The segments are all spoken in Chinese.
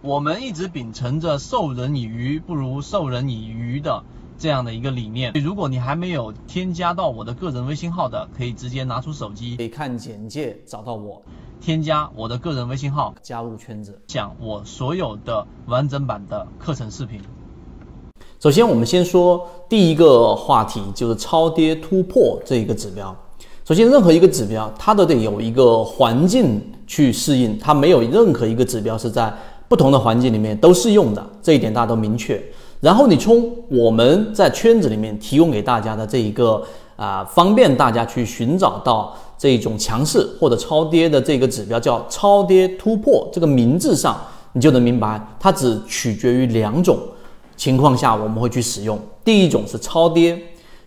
我们一直秉承着授人以鱼不如授人以渔的这样的一个理念。如果你还没有添加到我的个人微信号的，可以直接拿出手机，可以看简介找到我，添加我的个人微信号，加入圈子，讲我所有的完整版的课程视频。首先，我们先说第一个话题，就是超跌突破这一个指标。首先，任何一个指标，它都得有一个环境去适应，它没有任何一个指标是在不同的环境里面都适用的，这一点大家都明确。然后，你从我们在圈子里面提供给大家的这一个啊，方便大家去寻找到这种强势或者超跌的这个指标，叫超跌突破，这个名字上你就能明白，它只取决于两种情况下我们会去使用。第一种是超跌。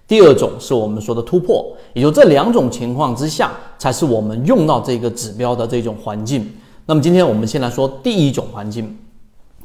第二种是我们说的突破，也就这两种情况之下，才是我们用到这个指标的这种环境。那么今天我们先来说第一种环境。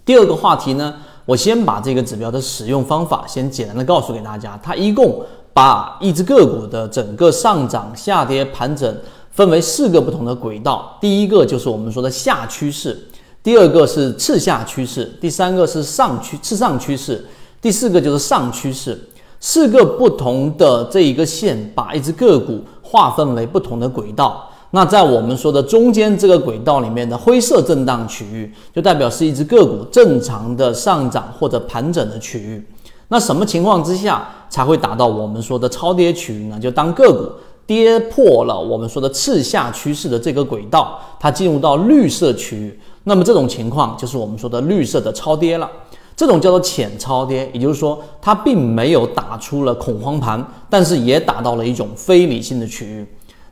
第二个话题呢，我先把这个指标的使用方法先简单的告诉给大家。它一共把一只个股的整个上涨、下跌、盘整分为四个不同的轨道。第一个就是我们说的下趋势，第二个是次下趋势，第三个是上趋次上趋势，第四个就是上趋势。四个不同的这一个线，把一只个股划分为不同的轨道。那在我们说的中间这个轨道里面的灰色震荡区域，就代表是一只个股正常的上涨或者盘整的区域。那什么情况之下才会达到我们说的超跌区域呢？就当个股跌破了我们说的次下趋势的这个轨道，它进入到绿色区域，那么这种情况就是我们说的绿色的超跌了。这种叫做浅超跌，也就是说它并没有打出了恐慌盘，但是也打到了一种非理性的区域。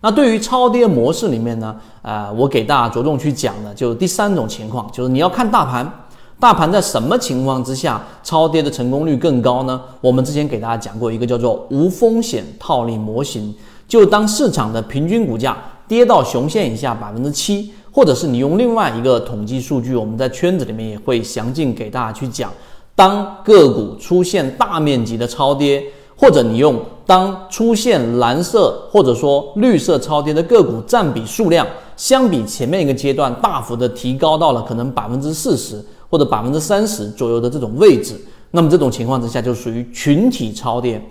那对于超跌模式里面呢，呃，我给大家着重去讲的就是第三种情况，就是你要看大盘，大盘在什么情况之下超跌的成功率更高呢？我们之前给大家讲过一个叫做无风险套利模型，就当市场的平均股价跌到熊线以下百分之七。或者是你用另外一个统计数据，我们在圈子里面也会详尽给大家去讲，当个股出现大面积的超跌，或者你用当出现蓝色或者说绿色超跌的个股占比数量，相比前面一个阶段大幅的提高到了可能百分之四十或者百分之三十左右的这种位置，那么这种情况之下就属于群体超跌。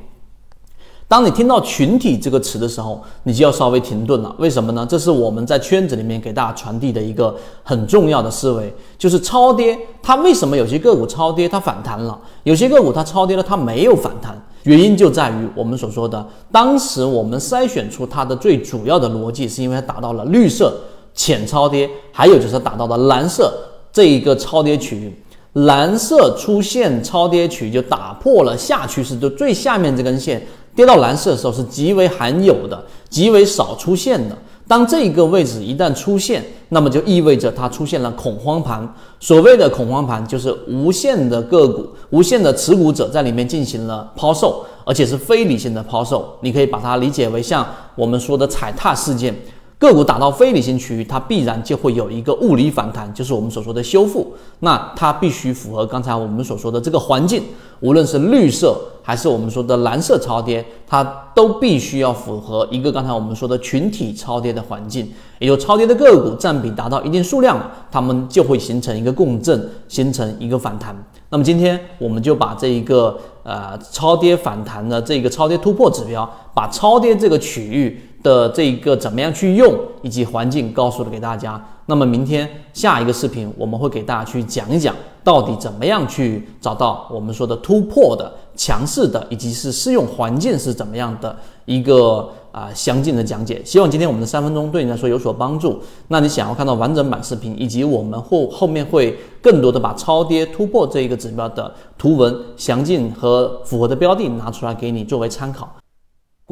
当你听到“群体”这个词的时候，你就要稍微停顿了。为什么呢？这是我们在圈子里面给大家传递的一个很重要的思维，就是超跌。它为什么有些个股超跌它反弹了，有些个股它超跌了它没有反弹？原因就在于我们所说的，当时我们筛选出它的最主要的逻辑，是因为它达到了绿色浅超跌，还有就是达到了蓝色这一个超跌区域。蓝色出现超跌区，就打破了下趋势，就最下面这根线。跌到蓝色的时候是极为罕有的，极为少出现的。当这个位置一旦出现，那么就意味着它出现了恐慌盘。所谓的恐慌盘，就是无限的个股、无限的持股者在里面进行了抛售，而且是非理性的抛售。你可以把它理解为像我们说的踩踏事件。个股打到非理性区域，它必然就会有一个物理反弹，就是我们所说的修复。那它必须符合刚才我们所说的这个环境，无论是绿色还是我们说的蓝色超跌，它都必须要符合一个刚才我们说的群体超跌的环境。也就超跌的个股占比达到一定数量，它们就会形成一个共振，形成一个反弹。那么今天我们就把这一个呃超跌反弹的这个超跌突破指标，把超跌这个区域。的这一个怎么样去用，以及环境告诉了给大家。那么明天下一个视频，我们会给大家去讲一讲，到底怎么样去找到我们说的突破的强势的，以及是适用环境是怎么样的一个啊详尽的讲解。希望今天我们的三分钟对你来说有所帮助。那你想要看到完整版视频，以及我们后后面会更多的把超跌突破这一个指标的图文详尽和符合的标的拿出来给你作为参考。